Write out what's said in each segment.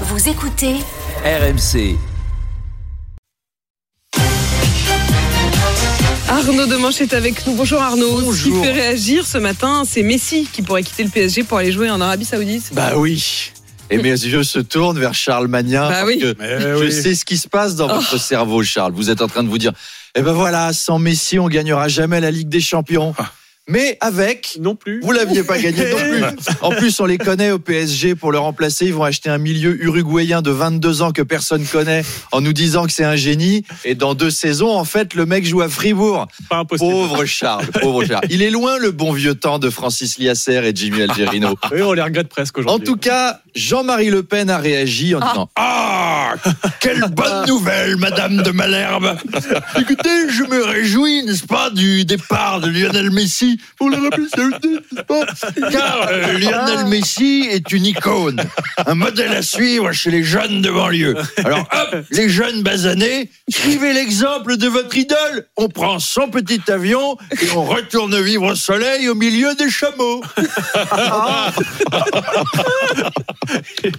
Vous écoutez RMC. Arnaud Demanche est avec nous. Bonjour Arnaud. Ce qui fait réagir ce matin, c'est Messi qui pourrait quitter le PSG pour aller jouer en Arabie Saoudite. Bah oui. Et mes yeux se tournent vers Charles Magnin. Bah parce oui. je oui. sais ce qui se passe dans votre cerveau, Charles. Vous êtes en train de vous dire, eh ben voilà, sans Messi, on gagnera jamais la Ligue des Champions. Mais avec, Non plus. vous l'aviez pas gagné non plus. En plus, on les connaît au PSG pour le remplacer. Ils vont acheter un milieu uruguayen de 22 ans que personne connaît en nous disant que c'est un génie. Et dans deux saisons, en fait, le mec joue à Fribourg. Pas impossible. Pauvre Charles, pauvre Charles. Il est loin le bon vieux temps de Francis Liasser et Jimmy Algerino. Oui, on les regrette presque En aujourd'hui. tout cas, Jean-Marie Le Pen a réagi en disant Ah, quelle bonne nouvelle, Madame de Malherbe Écoutez, je me réjouis, n'est-ce pas, du départ de Lionel Messi pour Saoudite, n'est-ce pas? Car euh, Lionel Messi est une icône, un modèle à suivre chez les jeunes de banlieue. Alors hop, les jeunes basanés, suivez l'exemple de votre idole. On prend son petit avion et on retourne vivre au soleil au milieu des chameaux.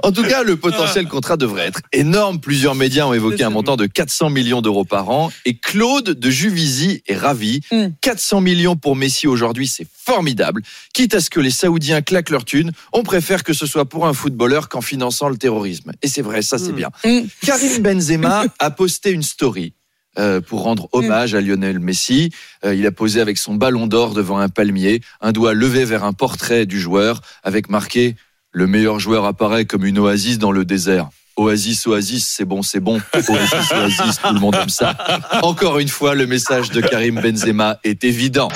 En tout cas, le potentiel contrat devrait être énorme. Plusieurs médias ont évoqué un montant de 400 millions d'euros par an. Et Claude de Juvisy est ravi. Mm. 400 millions pour Messi aujourd'hui, c'est formidable. Quitte à ce que les Saoudiens claquent leur thune, on préfère que ce soit pour un footballeur qu'en finançant le terrorisme. Et c'est vrai, ça c'est Mm. bien. Mm. Karim Benzema a posté une story. euh, pour rendre hommage à Lionel Messi, Euh, il a posé avec son ballon d'or devant un palmier, un doigt levé vers un portrait du joueur, avec marqué le meilleur joueur apparaît comme une oasis dans le désert. Oasis, oasis, c'est bon, c'est bon. Oasis, oasis, tout le monde aime ça. Encore une fois, le message de Karim Benzema est évident.